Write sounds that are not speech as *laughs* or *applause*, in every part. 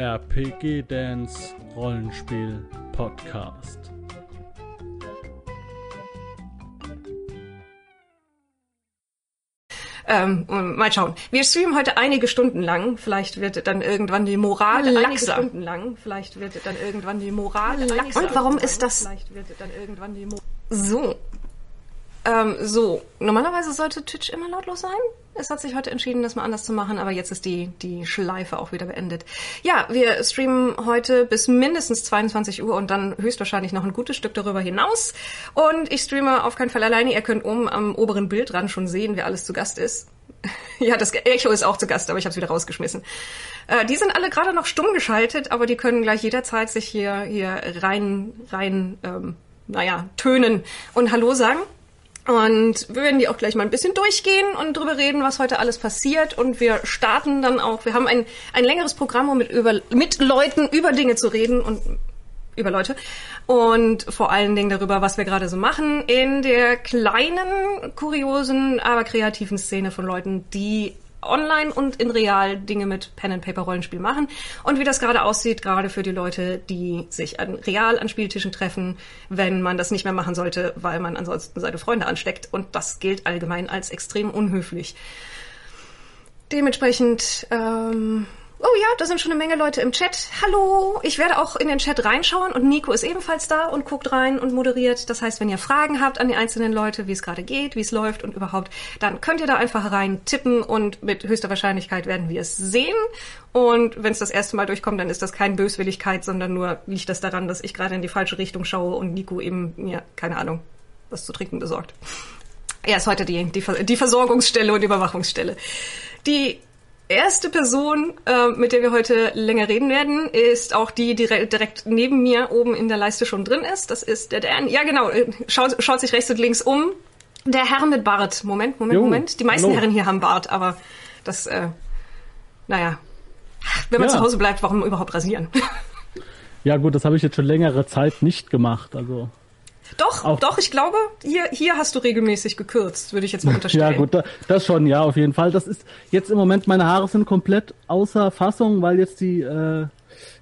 RPG Dance Rollenspiel Podcast. Ähm, mal schauen. Wir streamen heute einige Stunden lang. Vielleicht wird dann irgendwann die Moral Einige laxer. Stunden lang. Vielleicht wird dann irgendwann die Moral laxer. Und warum ist das Vielleicht wird dann irgendwann die Mo so? Ähm, so, normalerweise sollte Twitch immer lautlos sein. Es hat sich heute entschieden, das mal anders zu machen, aber jetzt ist die, die Schleife auch wieder beendet. Ja, wir streamen heute bis mindestens 22 Uhr und dann höchstwahrscheinlich noch ein gutes Stück darüber hinaus. Und ich streame auf keinen Fall alleine. Ihr könnt oben am oberen Bildrand schon sehen, wer alles zu Gast ist. *laughs* Ja, das Echo ist auch zu Gast, aber ich habe es wieder rausgeschmissen. Äh, die sind alle gerade noch stumm geschaltet, aber die können gleich jederzeit sich hier hier rein rein ähm, naja tönen und Hallo sagen. Und wir werden die auch gleich mal ein bisschen durchgehen und drüber reden, was heute alles passiert. Und wir starten dann auch, wir haben ein, ein längeres Programm, um mit, über, mit Leuten über Dinge zu reden und über Leute. Und vor allen Dingen darüber, was wir gerade so machen in der kleinen, kuriosen, aber kreativen Szene von Leuten, die online und in real Dinge mit Pen and Paper Rollenspiel machen und wie das gerade aussieht, gerade für die Leute, die sich an, real an Spieltischen treffen, wenn man das nicht mehr machen sollte, weil man ansonsten seine Freunde ansteckt und das gilt allgemein als extrem unhöflich. Dementsprechend ähm, Oh ja, da sind schon eine Menge Leute im Chat. Hallo, ich werde auch in den Chat reinschauen und Nico ist ebenfalls da und guckt rein und moderiert. Das heißt, wenn ihr Fragen habt an die einzelnen Leute, wie es gerade geht, wie es läuft und überhaupt, dann könnt ihr da einfach rein tippen und mit höchster Wahrscheinlichkeit werden wir es sehen. Und wenn es das erste Mal durchkommt, dann ist das keine Böswilligkeit, sondern nur liegt das daran, dass ich gerade in die falsche Richtung schaue und Nico eben mir, keine Ahnung, was zu trinken besorgt. Er ist heute die, die, die Versorgungsstelle und Überwachungsstelle. Die erste Person, äh, mit der wir heute länger reden werden, ist auch die, die direkt neben mir oben in der Leiste schon drin ist. Das ist der Dan. Ja, genau. Schaut, schaut sich rechts und links um. Der Herr mit Bart. Moment, Moment, Jo, Moment. Die meisten hallo. Herren hier haben Bart, aber das, äh, naja. Wenn man Ja. zu Hause bleibt, warum überhaupt rasieren? Ja gut, das habe ich jetzt schon längere Zeit nicht gemacht. Also doch, Auch- doch, ich glaube, hier, hier hast du regelmäßig gekürzt, würde ich jetzt mal unterstellen. ja gut, da, das schon, ja auf jeden Fall. Das ist jetzt im Moment meine Haare sind komplett außer Fassung, weil jetzt die äh,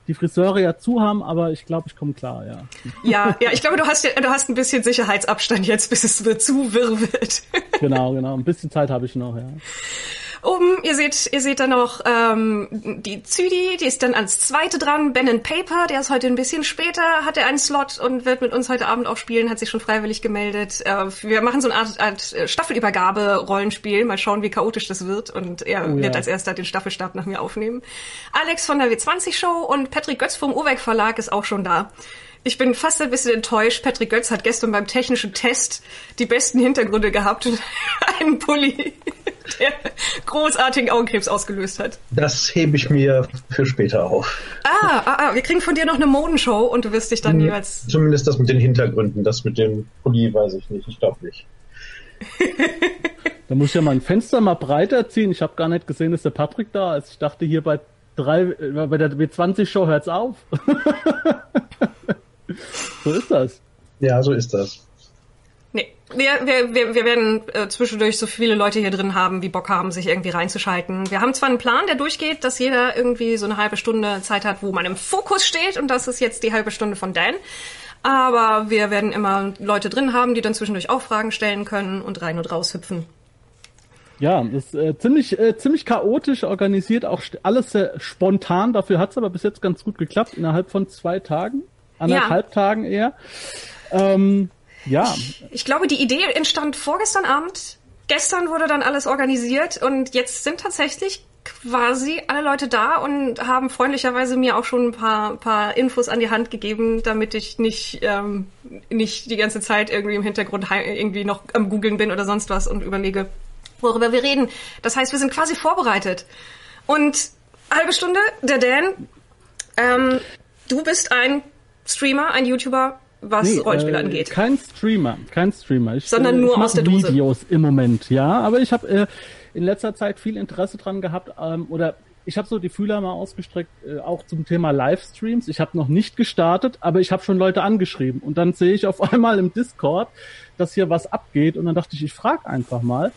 die Friseure ja zu haben, aber ich glaube, ich komme klar, ja. Ja, ja, ich glaube, du hast, ja, du hast ein bisschen Sicherheitsabstand jetzt, bis es zu wirr wird. Genau, genau. Ein bisschen Zeit habe ich noch, ja. Oben, ihr seht, ihr seht dann noch ähm, die Züdi, die ist dann als zweite dran. Ben and Paper, der ist heute ein bisschen später, hat er einen Slot und wird mit uns heute Abend auch spielen, hat sich schon freiwillig gemeldet. Äh, wir machen so eine Art, Art äh, Staffelübergabe-Rollenspiel, mal schauen, wie chaotisch das wird. Und er Oh ja. wird als erster den Staffelstab nach mir aufnehmen. Alex von der W20-Show und Patrick Götz vom Uweck Verlag ist auch schon da. Ich bin fast ein bisschen enttäuscht. Patrick Götz hat gestern beim technischen Test die besten Hintergründe gehabt und *laughs* einen Pulli, der großartigen Augenkrebs ausgelöst hat. Das hebe ich mir für später auf. Ah, ah, ah, wir kriegen von dir noch eine Modenshow und du wirst dich dann jeweils. Zumindest das mit den Hintergründen, das mit dem Pulli weiß ich nicht. Ich glaube nicht. Da muss ich ja mein Fenster mal breiter ziehen. Ich habe gar nicht gesehen, dass der Patrick da ist. Ich dachte hier bei drei, äh, bei der W20-Show hört's auf. *laughs* so ist das. Ja, so ist das. Wir, wir, wir, wir werden äh, zwischendurch so viele Leute hier drin haben, wie Bock haben, sich irgendwie reinzuschalten. Wir haben zwar einen Plan, der durchgeht, dass jeder irgendwie so eine halbe Stunde Zeit hat, wo man im Fokus steht und das ist jetzt die halbe Stunde von Dan. Aber wir werden immer Leute drin haben, die dann zwischendurch auch Fragen stellen können und rein und raus hüpfen. Ja, das ist äh, ziemlich, äh, ziemlich chaotisch organisiert, auch alles sehr spontan. Dafür hat's aber bis jetzt ganz gut geklappt, innerhalb von zwei Tagen, anderthalb Tagen eher. Ähm, ja, Ich glaube, die Idee entstand vorgestern Abend. Gestern wurde dann alles organisiert und jetzt sind tatsächlich quasi alle Leute da und haben freundlicherweise mir auch schon ein paar, paar Infos an die Hand gegeben, damit ich nicht, ähm, nicht die ganze Zeit irgendwie im Hintergrund irgendwie noch am googeln bin oder sonst was und überlege, worüber wir reden. Das heißt, wir sind quasi vorbereitet. Und halbe Stunde, der Dan, ähm, du bist ein Streamer, ein YouTuber, was nee, Rollenspiele äh, angeht. Kein Streamer, kein Streamer. Ich, Sondern äh, nur ich aus der Dose. Videos im Moment, ja. Aber ich habe äh, in letzter Zeit viel Interesse dran gehabt ähm, oder ich habe so die Fühler mal ausgestreckt, äh, auch zum Thema Livestreams. Ich habe noch nicht gestartet, aber ich habe schon Leute angeschrieben. Und dann sehe ich auf *laughs* einmal im Discord, dass hier was abgeht. Und dann dachte ich, ich frage einfach mal.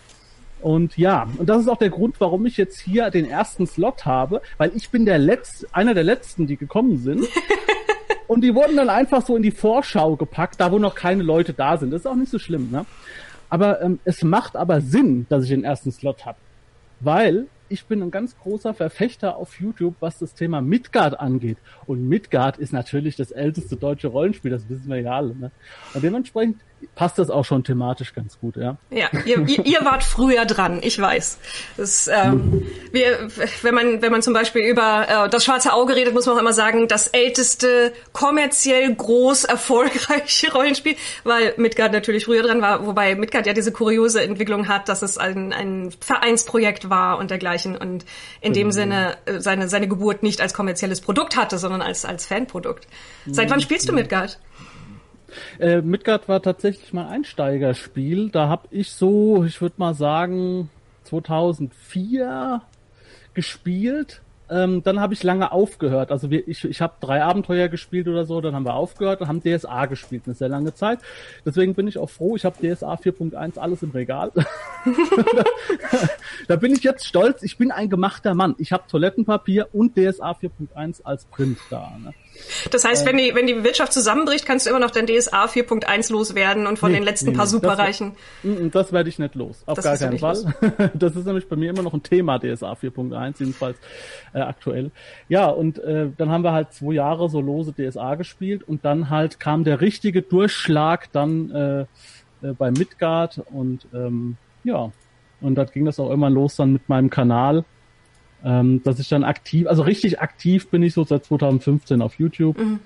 Und ja, und das ist auch der Grund, warum ich jetzt hier den ersten Slot habe, weil ich bin der letzte, einer der letzten, die gekommen sind. *laughs* und die wurden dann einfach so in die Vorschau gepackt, da wo noch keine Leute da sind. Das ist auch nicht so schlimm, ne? Aber ähm, es macht aber Sinn, dass ich den ersten Slot habe. Weil ich bin ein ganz großer Verfechter auf YouTube, was das Thema Midgard angeht. Und Midgard ist natürlich das älteste deutsche Rollenspiel, das wissen wir ja alle. Ne? Und dementsprechend passt das auch schon thematisch ganz gut, ja. Ja, ihr, ihr wart früher dran, ich weiß. Das, ähm, wir, wenn man wenn man zum Beispiel über äh, das Schwarze Auge redet, muss man auch immer sagen, das älteste kommerziell groß erfolgreiche *laughs* Rollenspiel, weil Midgard natürlich früher dran war, wobei Midgard ja diese kuriose Entwicklung hat, dass es ein, ein Vereinsprojekt war und dergleichen und in dem mhm. Sinne äh, seine seine Geburt nicht als kommerzielles Produkt hatte, sondern als als Fanprodukt. Seit wann spielst du Midgard? Äh, Midgard war tatsächlich mal Einsteigerspiel. Da habe ich so, ich würde mal sagen, 2004 gespielt. Ähm, dann habe ich lange aufgehört. Also wir, ich, ich habe drei Abenteuer gespielt oder so, dann haben wir aufgehört und haben DSA gespielt eine sehr lange Zeit. Deswegen bin ich auch froh, ich habe DSA 4.1 alles im Regal. *laughs* da bin ich jetzt stolz, ich bin ein gemachter Mann. Ich habe Toilettenpapier und DSA 4.1 als Print da. Ne? Das heißt, wenn die, wenn die Wirtschaft zusammenbricht, kannst du immer noch dein DSA 4.1 loswerden und von nee, den letzten nee, paar Superreichen. Das, das werde ich nicht los. Auf das gar keinen Fall. *laughs* das ist nämlich bei mir immer noch ein Thema, DSA 4.1, jedenfalls äh, aktuell. Ja, und äh, dann haben wir halt zwei Jahre so lose DSA gespielt und dann halt kam der richtige Durchschlag dann äh, äh, bei Midgard und ähm, ja, und dann ging das auch immer los dann mit meinem Kanal ähm, dass ich dann aktiv, also richtig aktiv bin ich so seit 2015 auf YouTube mhm.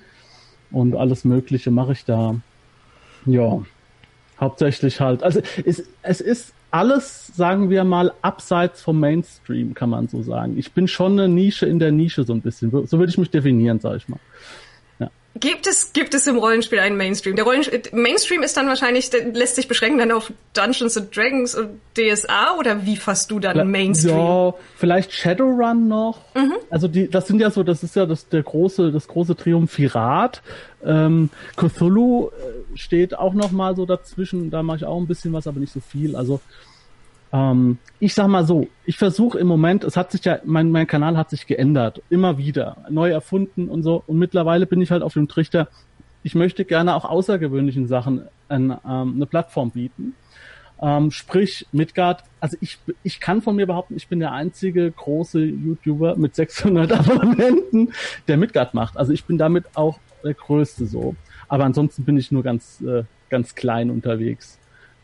und alles Mögliche mache ich da. Ja, hauptsächlich halt. Also es, es ist alles, sagen wir mal, abseits vom Mainstream, kann man so sagen. Ich bin schon eine Nische in der Nische so ein bisschen. So würde ich mich definieren, sag ich mal. Gibt es, gibt es im Rollenspiel einen Mainstream? Der Rollenspiel, Mainstream ist dann wahrscheinlich, lässt sich beschränken dann auf Dungeons and Dragons und DSA oder wie fasst du dann Mainstream? Ja, vielleicht Shadowrun noch. Mhm. Also die, das sind ja so, das ist ja das, der große, das große Triumphirat. Ähm, Cthulhu äh, steht auch noch mal so dazwischen, da mache ich auch ein bisschen was, aber nicht so viel. Also ähm, ich sag mal so, ich versuche im Moment, es hat sich ja, mein, mein Kanal hat sich geändert, immer wieder, neu erfunden und so. Und mittlerweile bin ich halt auf dem Trichter, ich möchte gerne auch außergewöhnlichen Sachen ein, ähm, eine Plattform bieten. Ähm, sprich, Midgard, also ich, ich kann von mir behaupten, ich bin der einzige große YouTuber mit 600 *laughs* Abonnenten, der Midgard macht. Also ich bin damit auch der Größte so. Aber ansonsten bin ich nur ganz, äh, ganz klein unterwegs.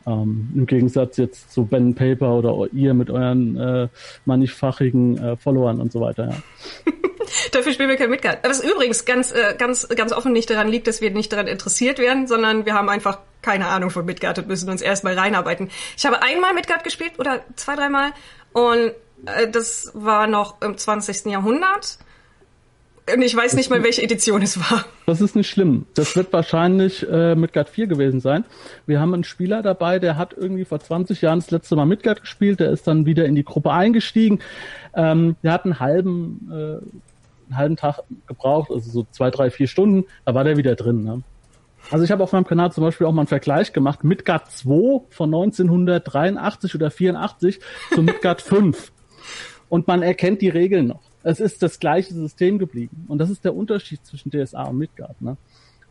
Ähm, Im Gegensatz jetzt zu Ben Paper oder ihr mit euren äh, mannigfachigen äh, Followern und so weiter. Ja. *laughs* Dafür spielen wir kein Midgard. Was übrigens ganz, äh, ganz, ganz offen nicht daran liegt, dass wir nicht daran interessiert werden, sondern wir haben einfach keine Ahnung von Midgard und müssen uns erstmal reinarbeiten. Ich habe einmal Midgard gespielt oder zwei, dreimal und äh, das war noch im 20. Jahrhundert. Und ich weiß nicht mal, welche Edition es war. Das ist nicht schlimm. Das wird wahrscheinlich äh, Midgard 4 gewesen sein. Wir haben einen Spieler dabei, der hat irgendwie vor 20 Jahren das letzte Mal Midgard gespielt. Der ist dann wieder in die Gruppe eingestiegen. Ähm, der hat einen halben, äh, einen halben Tag gebraucht, also so zwei, drei, vier Stunden. Da war der wieder drin. Ne? Also ich habe auf meinem Kanal zum Beispiel auch mal einen Vergleich gemacht. Midgard 2 von 1983 oder 84 zu Midgard *laughs* 5. Und man erkennt die Regeln noch es ist das gleiche System geblieben. Und das ist der Unterschied zwischen DSA und Midgard. Ne?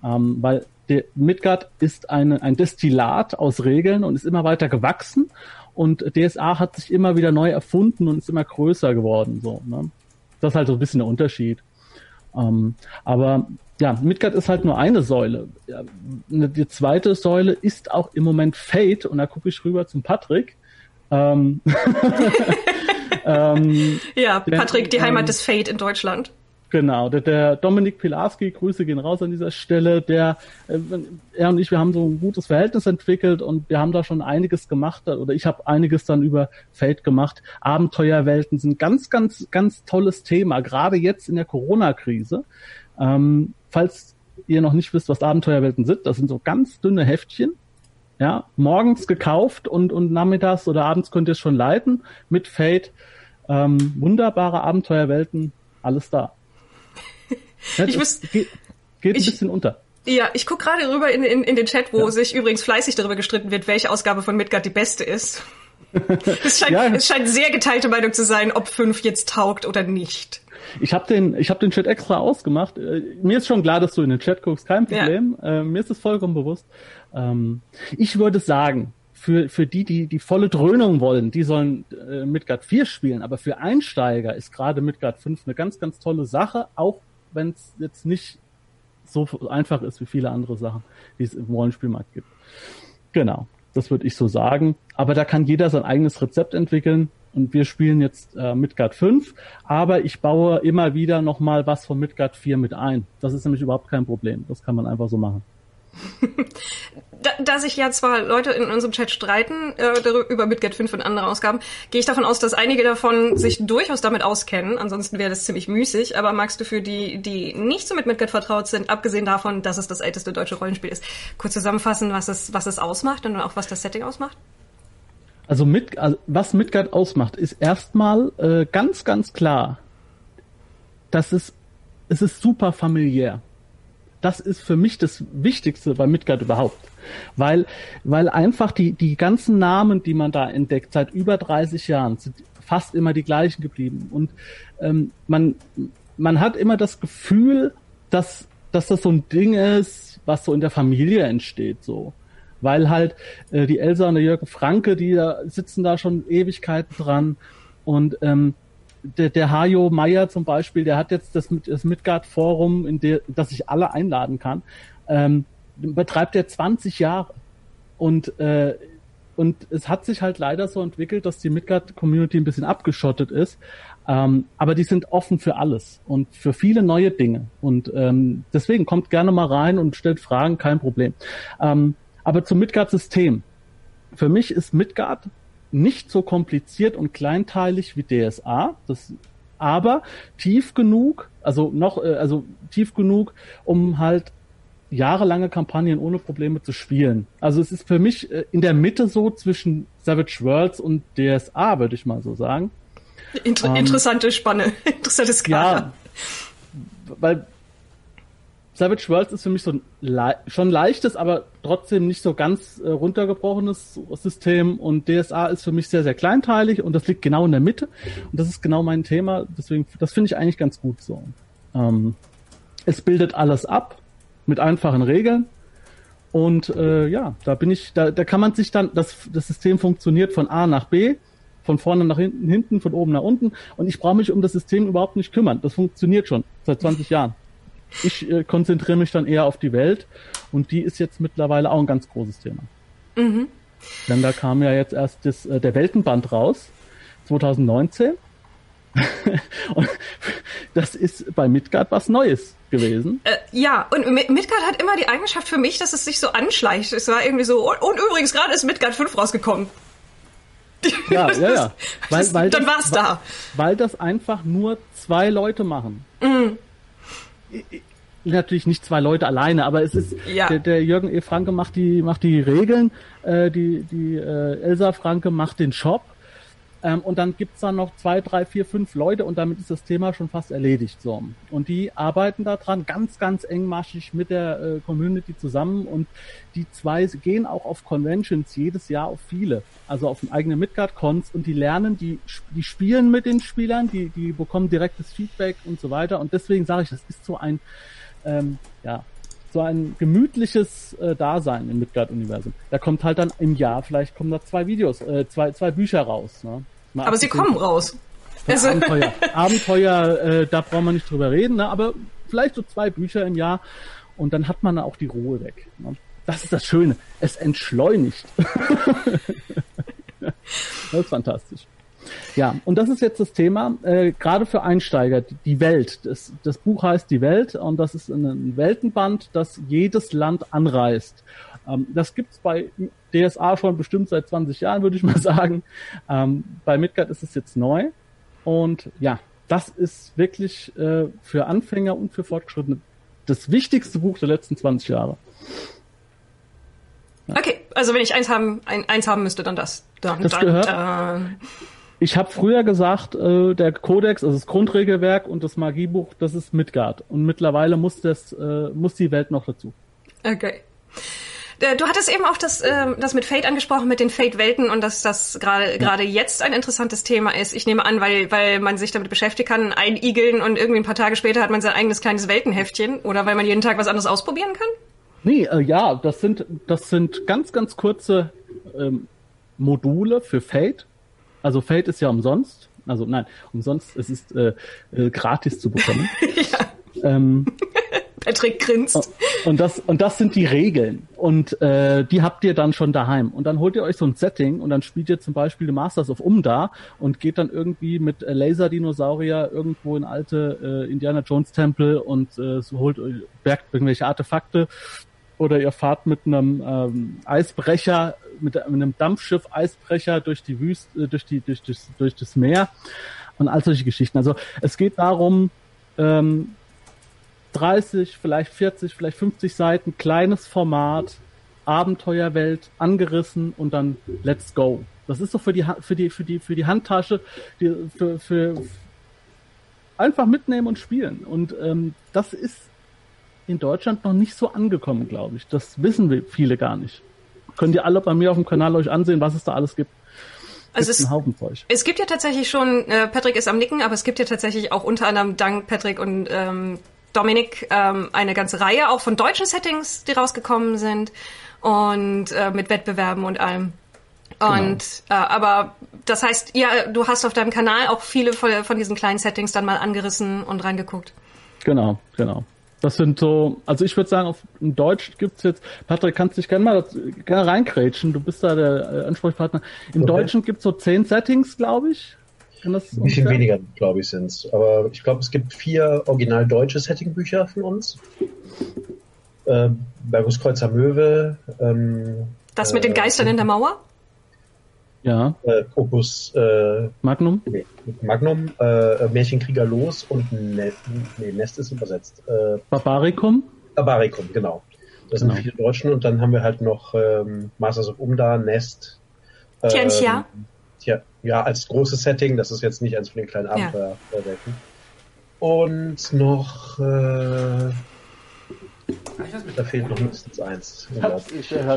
Ähm, weil der Midgard ist eine, ein Destillat aus Regeln und ist immer weiter gewachsen. Und DSA hat sich immer wieder neu erfunden und ist immer größer geworden. So, ne? Das ist halt so ein bisschen der Unterschied. Ähm, aber ja, Midgard ist halt nur eine Säule. Ja, ne, die zweite Säule ist auch im Moment Fate. Und da gucke ich rüber zum Patrick. Ähm, *laughs* *laughs* ähm, ja, Patrick, die Heimat ähm, des Fate in Deutschland. Genau, der, der Dominik Pilarski, Grüße gehen raus an dieser Stelle, der, äh, er und ich, wir haben so ein gutes Verhältnis entwickelt und wir haben da schon einiges gemacht, oder ich habe einiges dann über Fate gemacht. Abenteuerwelten sind ganz, ganz, ganz tolles Thema, gerade jetzt in der Corona-Krise. Ähm, falls ihr noch nicht wisst, was Abenteuerwelten sind, das sind so ganz dünne Heftchen, ja, morgens gekauft und, und nachmittags oder abends könnt ihr es schon leiten mit Fate. Ähm, wunderbare Abenteuerwelten, alles da. Ja, *laughs* ich muss, geht, geht ich, ein bisschen unter. Ja, ich guck gerade rüber in, in, in den Chat, wo ja. sich übrigens fleißig darüber gestritten wird, welche Ausgabe von Midgard die beste ist. *laughs* es, scheint, ja. es scheint sehr geteilte Meinung zu sein, ob 5 jetzt taugt oder nicht. Ich habe den, ich habe den Chat extra ausgemacht. Äh, mir ist schon klar, dass du in den Chat guckst, kein Problem. Ja. Äh, mir ist es vollkommen bewusst. Ähm, ich würde sagen, für, für die, die die volle Dröhnung wollen, die sollen äh, Midgard 4 spielen. Aber für Einsteiger ist gerade Midgard 5 eine ganz, ganz tolle Sache, auch wenn es jetzt nicht so einfach ist wie viele andere Sachen, die es im Rollenspielmarkt gibt. Genau, das würde ich so sagen. Aber da kann jeder sein eigenes Rezept entwickeln. Und wir spielen jetzt äh, Midgard 5, aber ich baue immer wieder nochmal was von Midgard 4 mit ein. Das ist nämlich überhaupt kein Problem. Das kann man einfach so machen. *laughs* da, da sich ja zwar Leute in unserem Chat streiten äh, über Midgard 5 und andere Ausgaben, gehe ich davon aus, dass einige davon sich durchaus damit auskennen. Ansonsten wäre das ziemlich müßig. Aber magst du für die, die nicht so mit Midgard vertraut sind, abgesehen davon, dass es das älteste deutsche Rollenspiel ist, kurz zusammenfassen, was es, was es ausmacht und auch was das Setting ausmacht? Also, mit, also was Midgard ausmacht, ist erstmal äh, ganz, ganz klar, dass es, es ist super familiär das ist für mich das Wichtigste bei Midgard überhaupt. Weil, weil einfach die, die ganzen Namen, die man da entdeckt, seit über 30 Jahren, sind fast immer die gleichen geblieben. Und ähm, man, man hat immer das Gefühl, dass, dass das so ein Ding ist, was so in der Familie entsteht, so. Weil halt äh, die Elsa und der Jürgen Franke, die da sitzen da schon Ewigkeiten dran. Und ähm, der, der Hajo Meier zum Beispiel, der hat jetzt das, das Midgard-Forum, in der, das ich alle einladen kann, ähm, betreibt er 20 Jahre. Und, äh, und es hat sich halt leider so entwickelt, dass die Midgard-Community ein bisschen abgeschottet ist. Ähm, aber die sind offen für alles und für viele neue Dinge. Und ähm, deswegen kommt gerne mal rein und stellt Fragen, kein Problem. Ähm, aber zum Midgard-System. Für mich ist Midgard nicht so kompliziert und kleinteilig wie DSA, das, aber tief genug, also noch, äh, also tief genug, um halt jahrelange Kampagnen ohne Probleme zu spielen. Also es ist für mich äh, in der Mitte so zwischen Savage Worlds und DSA, würde ich mal so sagen. Inter ähm, interessante Spanne, *laughs* interessantes Skala. Ja, weil Savage Worlds ist für mich so ein le schon leichtes, aber trotzdem nicht so ganz äh, runtergebrochenes System und DSA ist für mich sehr, sehr kleinteilig und das liegt genau in der Mitte und das ist genau mein Thema, deswegen, das finde ich eigentlich ganz gut so. Ähm, es bildet alles ab mit einfachen Regeln und äh, ja, da bin ich, da, da kann man sich dann, das, das System funktioniert von A nach B, von vorne nach hinten, hinten, von oben nach unten und ich brauche mich um das System überhaupt nicht kümmern. Das funktioniert schon seit 20 Jahren. Ich äh, konzentriere mich dann eher auf die Welt und die ist jetzt mittlerweile auch ein ganz großes Thema. Mhm. Denn da kam ja jetzt erst das, äh, der Weltenband raus, 2019. *laughs* und das ist bei Midgard was Neues gewesen. Äh, ja, und Midgard hat immer die Eigenschaft für mich, dass es sich so anschleicht. Es war irgendwie so, und, und übrigens, gerade ist Midgard 5 rausgekommen. Ja, *laughs* ja, ja. Weil, weil dann war's das, da. Weil das einfach nur zwei Leute machen. Mhm natürlich nicht zwei Leute alleine, aber es ist ja. der, der Jürgen E. Franke macht die macht die Regeln, äh, die die äh, Elsa Franke macht den Shop ähm, und dann gibt's da noch zwei, drei, vier, fünf Leute und damit ist das Thema schon fast erledigt. So. Und die arbeiten da dran, ganz, ganz engmaschig mit der äh, Community zusammen und die zwei gehen auch auf Conventions jedes Jahr auf viele, also auf eigene Midgard-Cons und die lernen, die, die spielen mit den Spielern, die, die bekommen direktes Feedback und so weiter. Und deswegen sage ich, das ist so ein, ähm, ja, so ein gemütliches äh, Dasein im Midgard-Universum. Da kommt halt dann im Jahr, vielleicht kommen da zwei Videos, äh, zwei, zwei Bücher raus. Ne? Mal aber sie kommen raus. Also Abenteuer, *laughs* Abenteuer äh, da braucht man nicht drüber reden, ne? aber vielleicht so zwei Bücher im Jahr und dann hat man auch die Ruhe weg. Ne? Das ist das Schöne. Es entschleunigt. *laughs* das ist fantastisch. Ja, und das ist jetzt das Thema, äh, gerade für Einsteiger, die Welt. Das, das Buch heißt Die Welt und das ist ein Weltenband, das jedes Land anreißt. Ähm, das gibt's bei DSA schon bestimmt seit 20 Jahren, würde ich mal *laughs* sagen. Ähm, bei Midgard ist es jetzt neu. Und ja, das ist wirklich äh, für Anfänger und für Fortgeschrittene das wichtigste Buch der letzten 20 Jahre. Ja. Okay, also wenn ich eins haben, ein, eins haben müsste, dann das. Dann, das dann, gehört. Äh, ich habe früher gesagt, äh, der Kodex, also das Grundregelwerk und das Magiebuch, das ist Midgard. Und mittlerweile muss das, äh, muss die Welt noch dazu. Okay. Äh, du hattest eben auch das, äh, das mit Fate angesprochen, mit den Fate-Welten und dass das gerade gerade jetzt ein interessantes Thema ist. Ich nehme an, weil, weil man sich damit beschäftigen kann, einigeln und irgendwie ein paar Tage später hat man sein eigenes kleines Weltenheftchen oder weil man jeden Tag was anderes ausprobieren kann? Nee, äh, ja, das sind, das sind ganz, ganz kurze ähm, Module für Fate. Also Fate ist ja umsonst. Also nein, umsonst, es ist äh, äh, gratis zu bekommen. *laughs* ja. Ähm, Patrick grinst. Und das, und das sind die Regeln. Und äh, die habt ihr dann schon daheim. Und dann holt ihr euch so ein Setting und dann spielt ihr zum Beispiel Masters of Umda und geht dann irgendwie mit äh, Laserdinosaurier irgendwo in alte äh, Indiana Jones Tempel und äh, so holt bergt irgendwelche Artefakte. Oder ihr fahrt mit einem ähm, Eisbrecher, mit, mit einem Dampfschiff Eisbrecher durch die Wüste, äh, durch die, durch das, durch das Meer und all solche Geschichten. Also es geht darum, ähm, 30, vielleicht 40, vielleicht 50 Seiten, kleines Format, Abenteuerwelt, angerissen und dann let's go. Das ist so für die, für die, für die, für die Handtasche, die, für, für einfach mitnehmen und spielen. Und ähm, das ist in Deutschland noch nicht so angekommen, glaube ich. Das wissen wir viele gar nicht. Könnt ihr alle bei mir auf dem Kanal euch ansehen, was es da alles gibt. Also es, es, gibt ja tatsächlich schon, äh, Patrick ist am Nicken, aber es gibt ja tatsächlich auch unter anderem dank Patrick und ähm, Dominik ähm, eine ganze Reihe auch von deutschen Settings, die rausgekommen sind und äh, mit Wettbewerben und allem. Genau. Und genau. äh, aber das heißt, ja, du hast auf deinem Kanal auch viele von, von diesen kleinen Settings dann mal angerissen und reingeguckt. Genau, genau. Das sind so, also ich würde sagen, auf in Deutsch gibt's jetzt, Patrick, kannst dich gerne mal gerne reinkrätschen, du bist da der äh, Ansprechpartner. Im okay. Deutschen gibt's so zehn Settings, glaube ich. Kann das Ein bisschen weniger, glaube ich, sind es. Aber ich glaube, es gibt vier original deutsche Settingbücher von uns. Äh, Berguskreuzer Möwe. Ähm, das mit den Geistern in der Mauer? Ja. Äh, Opus äh, Magnum? Nee, Magnum, äh, Märchenkrieger los und ne nee, Nest ist übersetzt. Äh, Barbaricum? Barbaricum, genau. Das genau. sind vier Deutschen und dann haben wir halt noch ähm, Masters of Umda, Nest. Ähm, Tianxia. Tja, ja, als großes Setting, das ist jetzt nicht eins von den kleinen Abenteuerwelten. Ja. Und noch, äh, da fehlt noch mindestens eins.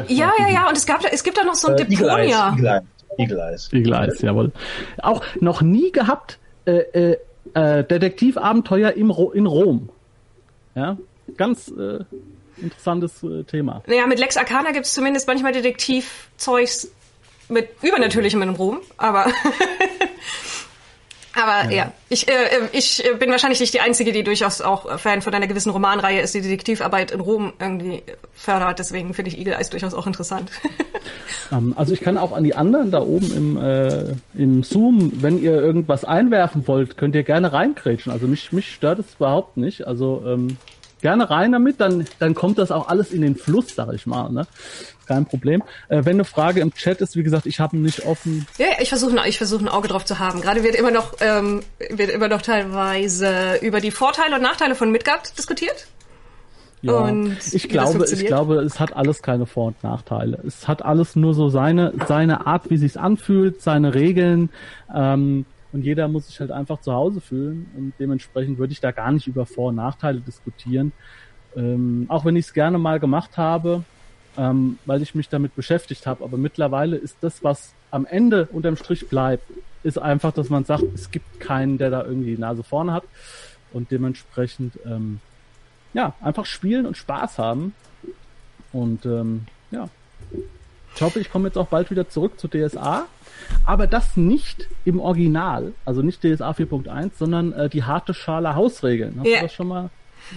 Ja, ja, ja, und es gab, es gibt da noch so ein äh, Deponia. Eagle Eyes, Eagle Eyes. Eagle Eyes, jawohl. Auch noch nie gehabt, äh, äh, äh Detektivabenteuer im Ro in Rom. Ja, ganz äh, interessantes äh, Thema. Naja, mit Lex Arcana gibt es zumindest manchmal Detektivzeugs, mit Übernatürlichem in Rom, aber *laughs* aber ja, ja. ich, äh, ich bin wahrscheinlich nicht die Einzige, die durchaus auch Fan von einer gewissen Romanreihe ist, die Detektivarbeit in Rom irgendwie fördert. Deswegen finde ich Eagle Eyes durchaus auch interessant. *laughs* Ähm, also ich kann auch an die anderen da oben im, äh, im Zoom, wenn ihr irgendwas einwerfen wollt, könnt ihr gerne reinkrätschen. Also mich, mich stört es überhaupt nicht. Also ähm, gerne rein damit, dann, dann kommt das auch alles in den Fluss, sag ich mal. Ne? Kein Problem. Äh, wenn eine Frage im Chat ist, wie gesagt, ich habe ihn nicht offen. Ja, ich versuche ich versuche ein Auge drauf zu haben. Gerade wird immer noch ähm, wird immer noch teilweise über die Vorteile und Nachteile von Midgard diskutiert. Ja, und ich glaube, ich glaube, es hat alles keine Vor- und Nachteile. Es hat alles nur so seine seine Art, wie sich's anfühlt, seine Regeln. Ähm, und jeder muss sich halt einfach zu Hause fühlen. Und dementsprechend würde ich da gar nicht über Vor- und Nachteile diskutieren. Ähm, auch wenn ich es gerne mal gemacht habe, ähm, weil ich mich damit beschäftigt habe. Aber mittlerweile ist das, was am Ende unterm Strich bleibt, ist einfach, dass man sagt, es gibt keinen, der da irgendwie die Nase vorne hat und dementsprechend ähm, ja einfach spielen und Spaß haben. Und ähm, ja, ich hoffe, ich komme jetzt auch bald wieder zurück zu DSA, aber das nicht im Original, also nicht DSA 4.1, sondern äh, die harte Schale Hausregeln. Hast ja. du das schon mal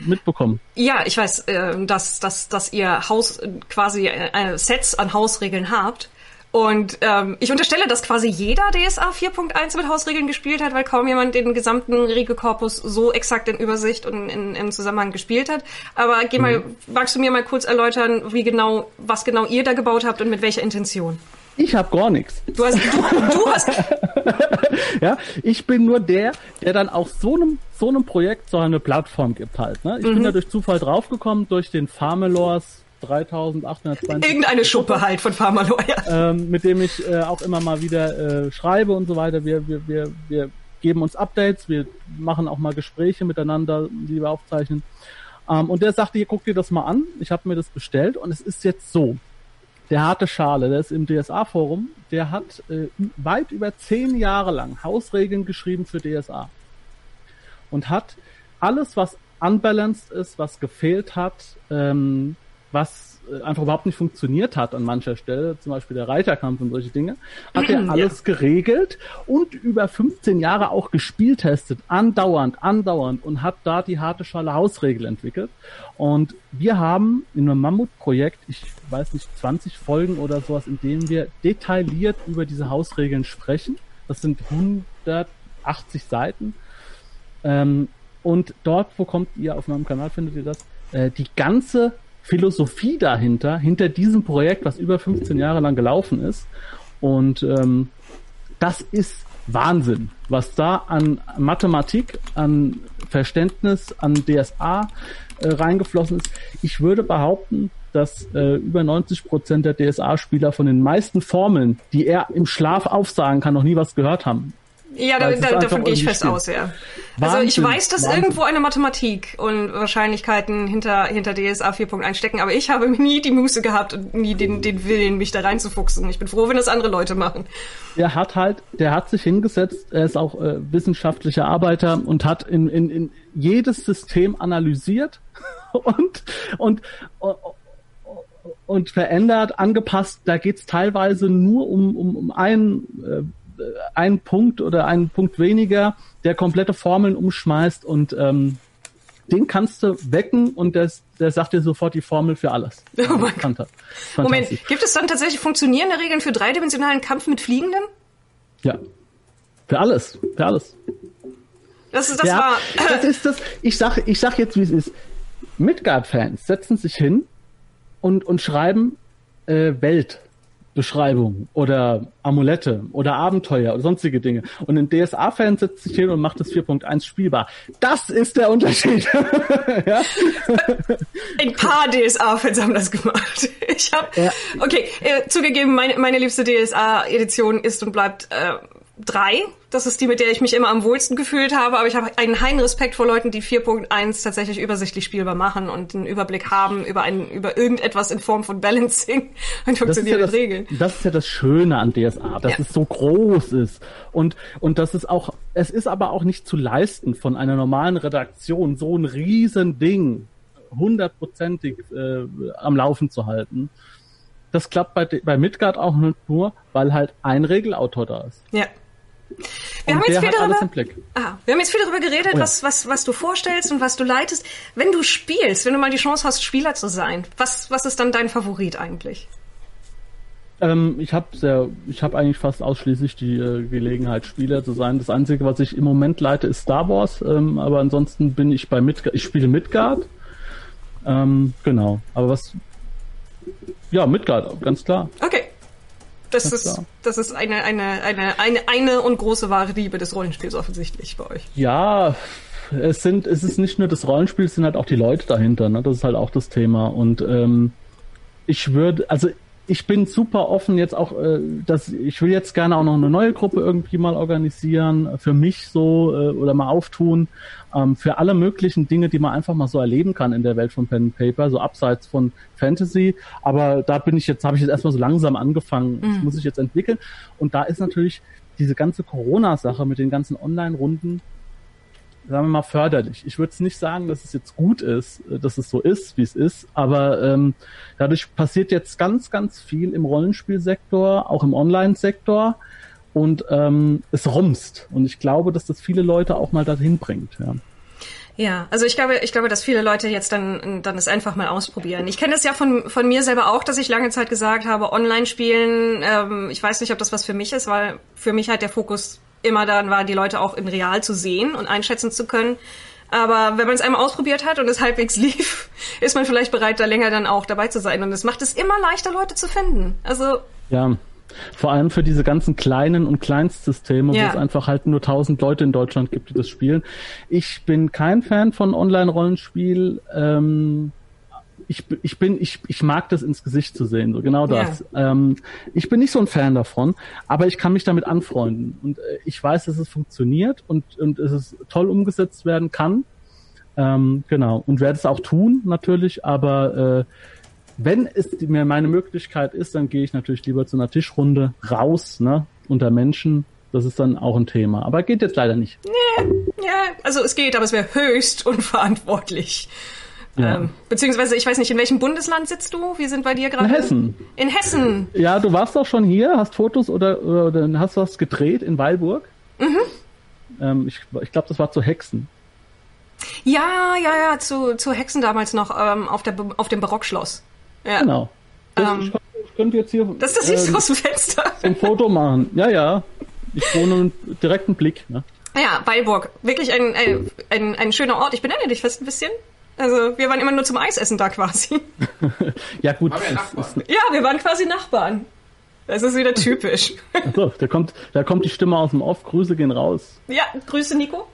mitbekommen. Ja, ich weiß, äh, dass, dass, dass ihr Haus quasi äh, Sets an Hausregeln habt. Und ähm, ich unterstelle, dass quasi jeder DSA 4.1 mit Hausregeln gespielt hat, weil kaum jemand den gesamten Regelkorpus so exakt in Übersicht und in, im Zusammenhang gespielt hat. Aber geh mal, mhm. magst du mir mal kurz erläutern, wie genau, was genau ihr da gebaut habt und mit welcher Intention? Ich habe gar nichts. Du hast, du, du hast. *laughs* ja, ich bin nur der, der dann auch so einem so einem Projekt so eine Plattform gibt halt. Ne? Ich mhm. bin da durch Zufall draufgekommen durch den Farmelors 3820. Irgendeine Schuppe halt von Farmalor, ja. Ähm, mit dem ich äh, auch immer mal wieder äh, schreibe und so weiter. Wir, wir, wir, wir geben uns Updates, wir machen auch mal Gespräche miteinander, die wir aufzeichnen. Ähm, und der sagte, hier guck dir das mal an. Ich habe mir das bestellt und es ist jetzt so. Der harte Schale, der ist im DSA-Forum, der hat äh, weit über zehn Jahre lang Hausregeln geschrieben für DSA. Und hat alles, was unbalanced ist, was gefehlt hat, ähm, was einfach überhaupt nicht funktioniert hat an mancher Stelle, zum Beispiel der Reiterkampf und solche Dinge, hat *clears throat* er alles ja. geregelt und über 15 Jahre auch gespieltestet, andauernd, andauernd und hat da die harte Schale Hausregel entwickelt. Und wir haben in einem Mammutprojekt, ich weiß nicht, 20 Folgen oder sowas, in denen wir detailliert über diese Hausregeln sprechen. Das sind 180 Seiten. Ähm, und dort, wo kommt ihr auf meinem Kanal, findet ihr das? Äh, die ganze Philosophie dahinter, hinter diesem Projekt, was über 15 Jahre lang gelaufen ist. Und ähm, das ist Wahnsinn, was da an Mathematik, an Verständnis, an DSA äh, reingeflossen ist. Ich würde behaupten, dass äh, über 90 Prozent der DSA-Spieler von den meisten Formeln, die er im Schlaf aufsagen kann, noch nie was gehört haben. Ja, da, da, davon gehe ich fest stimmt. aus, ja. Wahnsinn, also ich weiß, dass Wahnsinn. irgendwo eine Mathematik und Wahrscheinlichkeiten hinter, hinter DSA 4.1 stecken, aber ich habe *laughs* nie die Muße gehabt und nie den, den Willen, mich da reinzufuchsen. Ich bin froh, wenn das andere Leute machen. Der hat halt, der hat sich hingesetzt, er ist auch äh, wissenschaftlicher Arbeiter und hat in, in, in jedes System analysiert *laughs* und, und, und verändert, angepasst. Da geht's teilweise nur um, um, um einen äh, ein Punkt oder einen Punkt weniger, der komplette Formeln umschmeißt und ähm, den kannst du wecken und der, der sagt dir sofort die Formel für alles. *laughs* Oh mein Gott. Moment, gibt es dann tatsächlich funktionierende Regeln für dreidimensionalen Kampf mit Fliegenden? Ja. Für alles. Für alles. Das ist das ja, war. das ist das. Ich sag, ich sag jetzt, wie es ist. Midgard-Fans setzen sich hin und, und schreiben äh, Welt Beschreibung oder Amulette oder Abenteuer oder sonstige Dinge. Und ein DSA-Fan setzt sich hin und macht das 4.1 spielbar. Das ist der Unterschied. *laughs* ja? Ein paar DSA-Fans haben das gemacht. Ich habe, ja. okay, äh, zugegeben, meine, meine liebste DSA-Edition ist und bleibt äh, drei. Das ist die, mit der ich mich immer am wohlsten gefühlt habe. Aber ich habe einen heilen Respekt vor Leuten, die 4.1 tatsächlich übersichtlich spielbar machen und einen Überblick haben über ein, über irgendetwas in Form von Balancing *laughs* und funktionierenden ja Regeln. Das ist ja das Schöne an DSA, dass ja. es so groß ist. Und, und das ist auch, es ist aber auch nicht zu leisten von einer normalen Redaktion, so ein riesen Ding hundertprozentig äh, am Laufen zu halten. Das klappt bei, bei Midgard auch nur, weil halt ein Regelautor da ist. Ja. Wir haben, jetzt viel darüber, ah, wir haben jetzt viel darüber geredet, oh ja. was, was, was du vorstellst und was du leitest. Wenn du spielst, wenn du mal die Chance hast, Spieler zu sein, was, was ist dann dein Favorit eigentlich? Ähm, ich habe sehr, ich habe eigentlich fast ausschließlich die äh, Gelegenheit, Spieler zu sein. Das Einzige, was ich im Moment leite, ist Star Wars, ähm, aber ansonsten bin ich bei Midgard, ich spiele Midgard. Ähm, genau. Aber was, ja, Midgard, ganz klar. Okay. Das ist, das ist eine, eine, eine, eine, eine und große wahre Liebe des Rollenspiels offensichtlich bei euch. Ja, es sind, es ist nicht nur das Rollenspiel, es sind halt auch die Leute dahinter, ne? Das ist halt auch das Thema. Und ähm, ich würde, also ich bin super offen jetzt auch, äh, dass ich will jetzt gerne auch noch eine neue Gruppe irgendwie mal organisieren, für mich so äh, oder mal auftun, ähm, für alle möglichen Dinge, die man einfach mal so erleben kann in der Welt von Pen and Paper, so abseits von Fantasy. Aber da bin ich jetzt, habe ich jetzt erstmal so langsam angefangen, mhm. das muss ich jetzt entwickeln. Und da ist natürlich diese ganze Corona-Sache mit den ganzen Online-Runden sagen wir mal, förderlich. Ich würde es nicht sagen, dass es jetzt gut ist, äh, dass es so ist, wie es ist, aber ähm, dadurch passiert jetzt ganz, ganz viel im Rollenspielsektor, auch im Online-Sektor und ähm, es rumst. Und ich glaube, dass das viele Leute auch mal dahin bringt. Ja. Ja, also ich glaube, ich glaube, dass viele Leute jetzt dann, dann es einfach mal ausprobieren. Ich kenne es ja von, von mir selber auch, dass ich lange Zeit gesagt habe, Online-Spielen, ähm, ich weiß nicht, ob das was für mich ist, weil für mich halt der Fokus immer dann war, die Leute auch in real zu sehen und einschätzen zu können. Aber wenn man es einmal ausprobiert hat und es halbwegs *laughs* lief, ist man vielleicht bereit, da länger dann auch dabei zu sein. Und es macht es immer leichter, Leute zu finden. Also. Ja. Vor allem für diese ganzen kleinen und Kleinstsysteme, ja. wo es einfach halt nur tausend Leute in Deutschland gibt, die das spielen. Ich bin kein Fan von Online-Rollenspiel. Ähm, ich, ich bin, ich, ich mag das ins Gesicht zu sehen, so genau das. Ja. Ähm, ich bin nicht so ein Fan davon, aber ich kann mich damit anfreunden und äh, ich weiß, dass es funktioniert und, und dass es toll umgesetzt werden kann. Ähm, genau. Und werde es auch tun, natürlich, aber äh, wenn es mir meine Möglichkeit ist, dann gehe ich natürlich lieber zu einer Tischrunde raus, ne, unter Menschen. Das ist dann auch ein Thema. Aber geht jetzt leider nicht. Nee, ja, also es geht, aber es wäre höchst unverantwortlich. Ja. Ähm, beziehungsweise, ich weiß nicht, in welchem Bundesland sitzt du? Wir sind bei dir gerade? In Hessen. In Hessen. Ja, du warst doch schon hier, hast Fotos oder, oder hast was gedreht in Weilburg. Mhm. Ähm, ich ich glaube, das war zu Hexen. Ja, ja, ja, zu, zu Hexen damals noch ähm, auf, der, auf dem Barockschloss. Ja. Genau. Das, ich, ich, könnte jetzt hier. Das, das siehst äh, du aus dem Fenster. Ein Foto machen. Ja, ja. Ich wohne direkt einen Blick. Ne? Ja, Weilburg. Wirklich ein, ein, ein, ein schöner Ort. Ich benenne dich fast ein bisschen. Also wir waren immer nur zum Eisessen da quasi. *laughs* ja gut. Wir ja, wir waren quasi Nachbarn. Das ist wieder typisch. Achso, da kommt, da kommt die Stimme aus dem Off. Grüße gehen raus. Ja, Grüße Nico.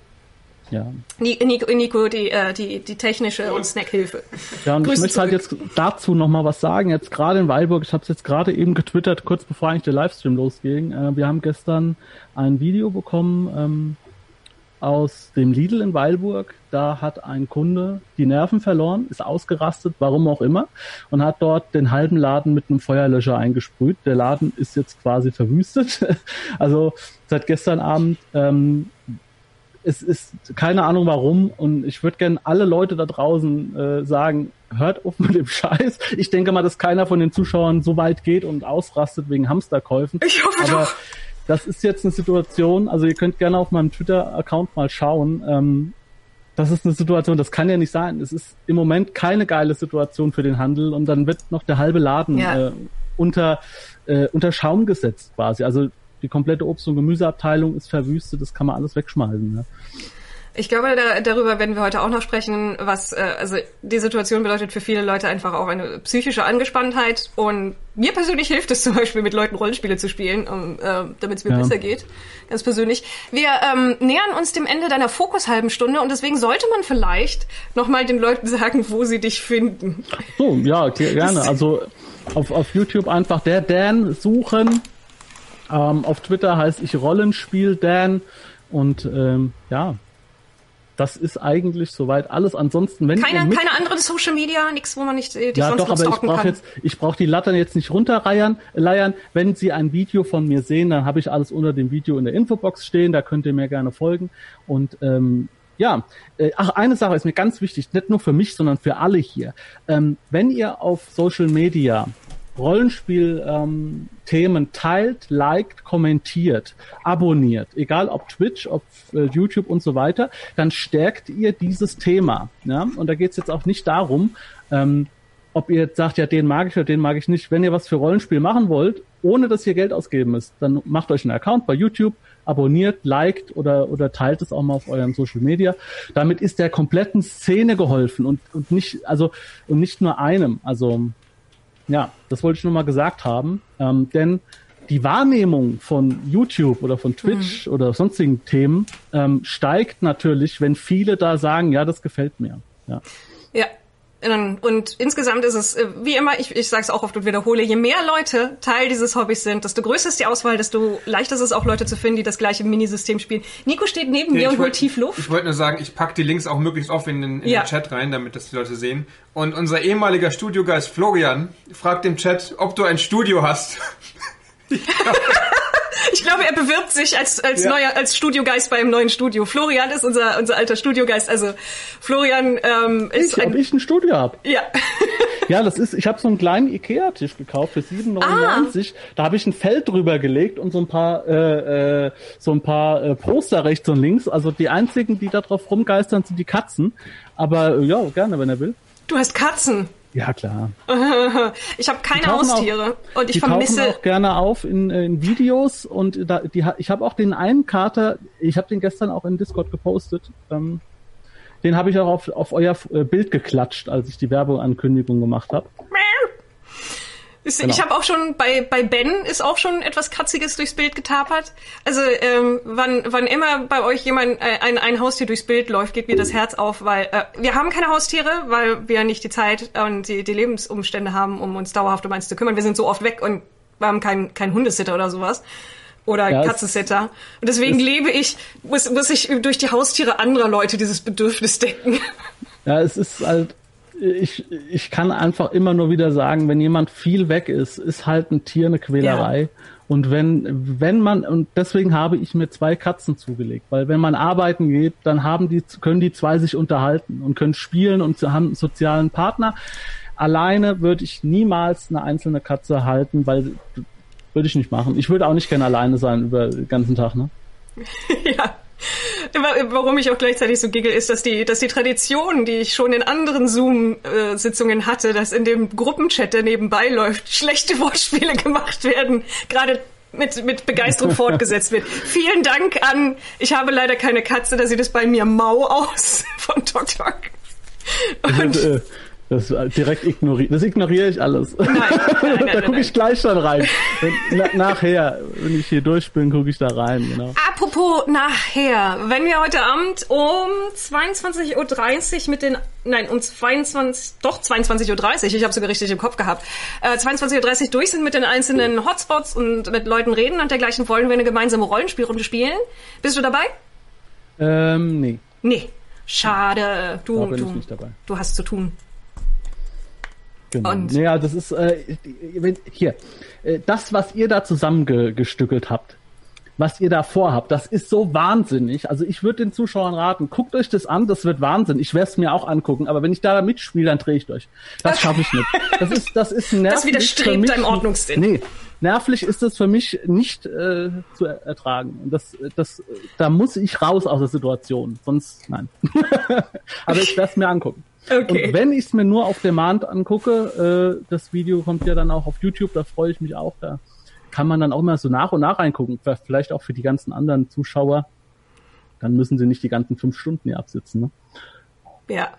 Ja. Nico, Nico die, äh, die, die technische und Snackhilfe. Ja, und Grüße ich möchte halt jetzt dazu nochmal was sagen. Jetzt gerade in Weilburg, ich habe es jetzt gerade eben getwittert, kurz bevor eigentlich der Livestream losging. Äh, wir haben gestern ein Video bekommen ähm, aus dem Lidl in Weilburg. Da hat ein Kunde die Nerven verloren, ist ausgerastet, warum auch immer, und hat dort den halben Laden mit einem Feuerlöscher eingesprüht. Der Laden ist jetzt quasi verwüstet. *laughs* Also seit gestern Abend. Ähm, es ist keine Ahnung warum und ich würde gerne alle Leute da draußen äh, sagen, hört auf mit dem Scheiß. Ich denke mal, dass keiner von den Zuschauern so weit geht und ausrastet wegen Hamsterkäufen. Ich hoffe Aber doch das ist jetzt eine Situation, also ihr könnt gerne auf meinem Twitter-Account mal schauen. Ähm, das ist eine Situation, das kann ja nicht sein. Es ist im Moment keine geile Situation für den Handel und dann wird noch der halbe Laden ja. äh, unter, äh, unter Schaum gesetzt quasi. Also die komplette Obst- und Gemüseabteilung ist verwüstet, das kann man alles wegschmeißen. Ne? Ich glaube, da, darüber werden wir heute auch noch sprechen, was, äh, also die Situation bedeutet für viele Leute einfach auch eine psychische Angespanntheit und mir persönlich hilft es zum Beispiel, mit Leuten Rollenspiele zu spielen, um, äh, damit es mir ja. besser geht, ganz persönlich. Wir ähm, nähern uns dem Ende deiner Fokus-halben Stunde und deswegen sollte man vielleicht nochmal den Leuten sagen, wo sie dich finden. So, ja, gerne. Also auf, auf YouTube einfach der Dan suchen. Ähm, auf Twitter heißt ich Rollenspiel Dan und ähm, ja, das ist eigentlich soweit alles. Ansonsten, wenn keine, mit... keine anderen Social Media, nichts, wo man nicht äh, die ja, sonst doch, aber ich brauche jetzt, ich brauche die Latten jetzt nicht runterreiern, leiern. Wenn Sie ein Video von mir sehen, dann habe ich alles unter dem Video in der Infobox stehen. Da könnt ihr mir gerne folgen. Und ähm, ja, äh, ach, eine Sache ist mir ganz wichtig, nicht nur für mich, sondern für alle hier. Ähm, wenn ihr auf Social Media Rollenspiel-Themen ähm, teilt, liked, kommentiert, abonniert, egal ob Twitch, ob äh, YouTube und so weiter, dann stärkt ihr dieses Thema. Ja? Und da geht es jetzt auch nicht darum, ähm, ob ihr jetzt sagt, ja, den mag ich oder den mag ich nicht. Wenn ihr was für Rollenspiel machen wollt, ohne dass ihr Geld ausgeben müsst, dann macht euch einen Account bei YouTube, abonniert, liked oder, oder teilt es auch mal auf euren Social Media. Damit ist der kompletten Szene geholfen und, und nicht, also, und nicht nur einem. Also, ja, das wollte ich nur mal gesagt haben. Ähm, denn die Wahrnehmung von YouTube oder von Twitch mhm. oder sonstigen Themen ähm, steigt natürlich, wenn viele da sagen, ja, das gefällt mir. Ja. Ja, und insgesamt ist es, äh, wie immer, ich, ich sage es auch oft und wiederhole, je mehr Leute Teil dieses Hobbys sind, desto größer ist die Auswahl, desto leichter ist es auch Leute zu finden, die das gleiche Minisystem spielen. Nico steht neben ja, mir und holt tief Luft. Ich wollte nur sagen, ich pack die Links auch möglichst oft in den, in ja. den Chat rein, damit das die Leute sehen. Und unser ehemaliger Studiogeist Florian fragt im Chat, ob du ein Studio hast. *laughs* ich glaube, er bewirbt sich als, als ja. neuer, als Studiogeist beim neuen Studio. Florian ist unser, unser alter Studiogeist. Also Florian ähm, ist. Ich, ein, ob ich ein Studio habe. Ja. *laughs* ja, das ist, ich habe so einen kleinen Ikea-Tisch gekauft für 7,99. Ah. Da habe ich ein Feld drüber gelegt und so ein paar, äh, äh, so ein paar äh, Poster rechts und links. Also die einzigen, die da drauf rumgeistern, sind die Katzen. Aber äh, ja, gerne, wenn er will. Du hast Katzen. Ja, klar. *laughs* Ich habe keine Haustiere und ich die vermisse tauchen auch gerne auf in, in Videos und da, die, ich habe auch den einen Kater, ich habe den gestern auch in Discord gepostet. Ähm, den habe ich auch auf, auf euer äh, Bild geklatscht, als ich die Werbeankündigung gemacht habe. Genau. Ich habe auch schon bei bei Ben ist auch schon etwas Katziges durchs Bild getapert. Also ähm, wann wann immer bei euch jemand äh, ein ein Haustier durchs Bild läuft, geht mir das Herz auf, weil äh, wir haben keine Haustiere, weil wir nicht die Zeit und die, die Lebensumstände haben, um uns dauerhaft um eins zu kümmern. Wir sind so oft weg und wir haben keinen kein Hundesitter oder sowas oder ja, Katzensitter. Und deswegen lebe ich, muss, muss ich durch die Haustiere anderer Leute dieses Bedürfnis decken. Ja, es ist halt ich, ich kann einfach immer nur wieder sagen, wenn jemand viel weg ist, ist halt ein Tier eine Quälerei. Ja. Und wenn, wenn man, und deswegen habe ich mir zwei Katzen zugelegt, weil wenn man arbeiten geht, dann haben die, können die zwei sich unterhalten und können spielen und haben einen sozialen Partner. Alleine würde ich niemals eine einzelne Katze halten, weil würde ich nicht machen. Ich würde auch nicht gerne alleine sein über den ganzen Tag, ne? *laughs* ja. Warum ich auch gleichzeitig so giggle, ist, dass die, dass die Tradition, die ich schon in anderen Zoom-Sitzungen hatte, dass in dem Gruppenchat, der nebenbei läuft, schlechte Wortspiele *laughs* gemacht werden, gerade mit, mit Begeisterung *laughs* fortgesetzt wird. Vielen Dank an, ich habe leider keine Katze, da sieht es bei mir mau aus *laughs* von Tok Tok. Und, äh, das direkt ignoriere Das ignoriere ich alles. Nein, nein, nein, *laughs* da gucke ich gleich dann rein. Na, nachher, wenn ich hier durch bin, gucke ich da rein. Genau. Apropos nachher. Wenn wir heute Abend um 22.30 Uhr mit den, nein, um 22, doch 22.30 Uhr, ich habe sogar richtig im Kopf gehabt, äh, 22.30 Uhr durch sind mit den einzelnen Hotspots und mit Leuten reden und dergleichen, wollen wir eine gemeinsame Rollenspielrunde spielen. Bist du dabei? Ähm, nee. Nee. Schade. Du, du, du hast zu tun. Genau. Und ja, das ist äh, hier äh, das, was ihr da zusammengestückelt habt, was ihr da vorhabt, das ist so wahnsinnig. Also ich würde den Zuschauern raten, guckt euch das an, das wird Wahnsinn. Ich werde es mir auch angucken, aber wenn ich da mitspiele, dann drehe ich durch. Das schaffe ich nicht. Das ist das ist nervig. *laughs* Das widerstrebt deinem Ordnungssinn. Nee, nervlich ist das für mich nicht äh, zu ertragen. Und das, das, da muss ich raus aus der Situation. Sonst nein. *laughs* aber ich werde es mir angucken. Okay. Und wenn ich es mir nur auf Demand angucke, äh, das Video kommt ja dann auch auf YouTube, da freue ich mich auch. Da kann man dann auch mal so nach und nach reingucken. Vielleicht auch für die ganzen anderen Zuschauer. Dann müssen sie nicht die ganzen fünf Stunden hier absitzen. Ne? Ja.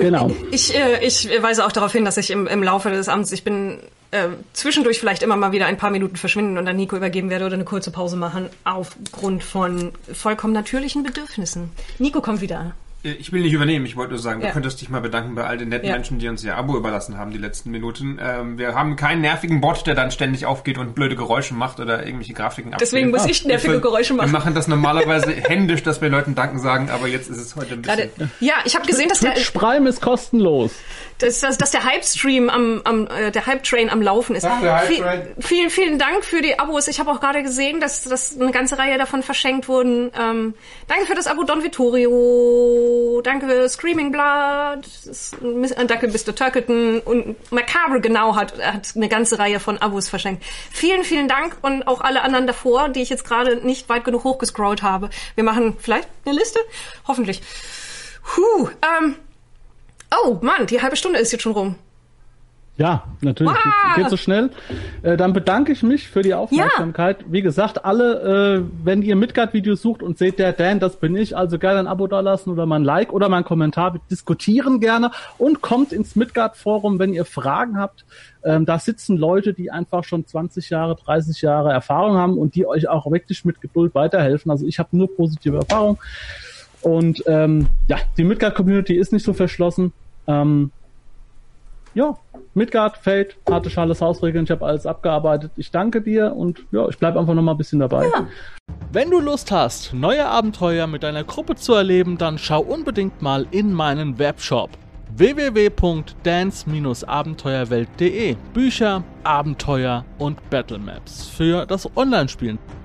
Genau. Ich, äh, ich weise auch darauf hin, dass ich im, im Laufe des Amts, ich bin äh, zwischendurch vielleicht immer mal wieder ein paar Minuten verschwinden und dann Nico übergeben werde oder eine kurze Pause machen, aufgrund von vollkommen natürlichen Bedürfnissen. Nico kommt wieder. Ich will nicht übernehmen, ich wollte nur sagen, ja. du könntest dich mal bedanken bei all den netten ja. Menschen, die uns ihr Abo überlassen haben die letzten Minuten. Ähm, wir haben keinen nervigen Bot, der dann ständig aufgeht und blöde Geräusche macht oder irgendwelche Grafiken abspielt. Deswegen muss ich nervige Geräusche machen. Wir machen das normalerweise *laughs* händisch, dass wir Leuten Danken sagen, aber jetzt ist es heute ein bisschen... Gerade, ja, ich habe gesehen, dass der... Prime ist kostenlos. Dass, dass, dass der Hype-Stream am, am äh, der Hype-Train am Laufen ist. Ach, der Hype-Train. vielen, vielen Dank für die Abos. Ich habe auch gerade gesehen, dass, dass eine ganze Reihe davon verschenkt wurden. Ähm, danke für das Abo Don Vittorio. Danke für Screaming Blood, äh, danke Mr. Turkleton und Macabre genau hat, hat eine ganze Reihe von Abos verschenkt. Vielen, vielen Dank und auch alle anderen davor, die ich jetzt gerade nicht weit genug hochgescrollt habe. Wir machen vielleicht eine Liste? Hoffentlich. Puh, ähm, oh Mann, die halbe Stunde ist jetzt schon rum. Ja, natürlich. Wow. Geht so schnell. Äh, dann bedanke ich mich für die Aufmerksamkeit. Ja. Wie gesagt, alle, äh, wenn ihr Midgard-Videos sucht und seht, der Dan, das bin ich, also gerne ein Abo da lassen oder mal ein Like oder mal ein Kommentar. Wir diskutieren gerne und kommt ins Midgard-Forum, wenn ihr Fragen habt. Ähm, da sitzen Leute, die einfach schon 20 Jahre, 30 Jahre Erfahrung haben und die euch auch wirklich mit Geduld weiterhelfen. Also ich habe nur positive Erfahrungen. Und ähm, ja, die Midgard-Community ist nicht so verschlossen. Ähm, ja, Midgard, Fate, harte Schale Hausregeln, ich habe alles abgearbeitet. Ich danke dir und ja, ich bleibe einfach noch mal ein bisschen dabei. Ja. Wenn du Lust hast, neue Abenteuer mit deiner Gruppe zu erleben, dann schau unbedingt mal in meinen Webshop www.dance-abenteuerwelt.de Bücher, Abenteuer und Battlemaps für das Online-Spielen.